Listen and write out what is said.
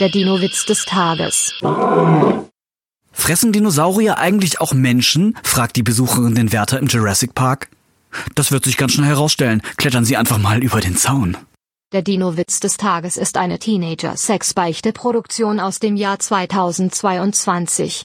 Der Dino-Witz des Tages. Fressen Dinosaurier eigentlich auch Menschen? fragt die Besucherin den Wärter im Jurassic Park. Das wird sich ganz schnell herausstellen. Klettern Sie einfach mal über den Zaun. Der Dino-Witz des Tages ist eine Teenager-Sex-Beichte-Produktion aus dem Jahr 2022.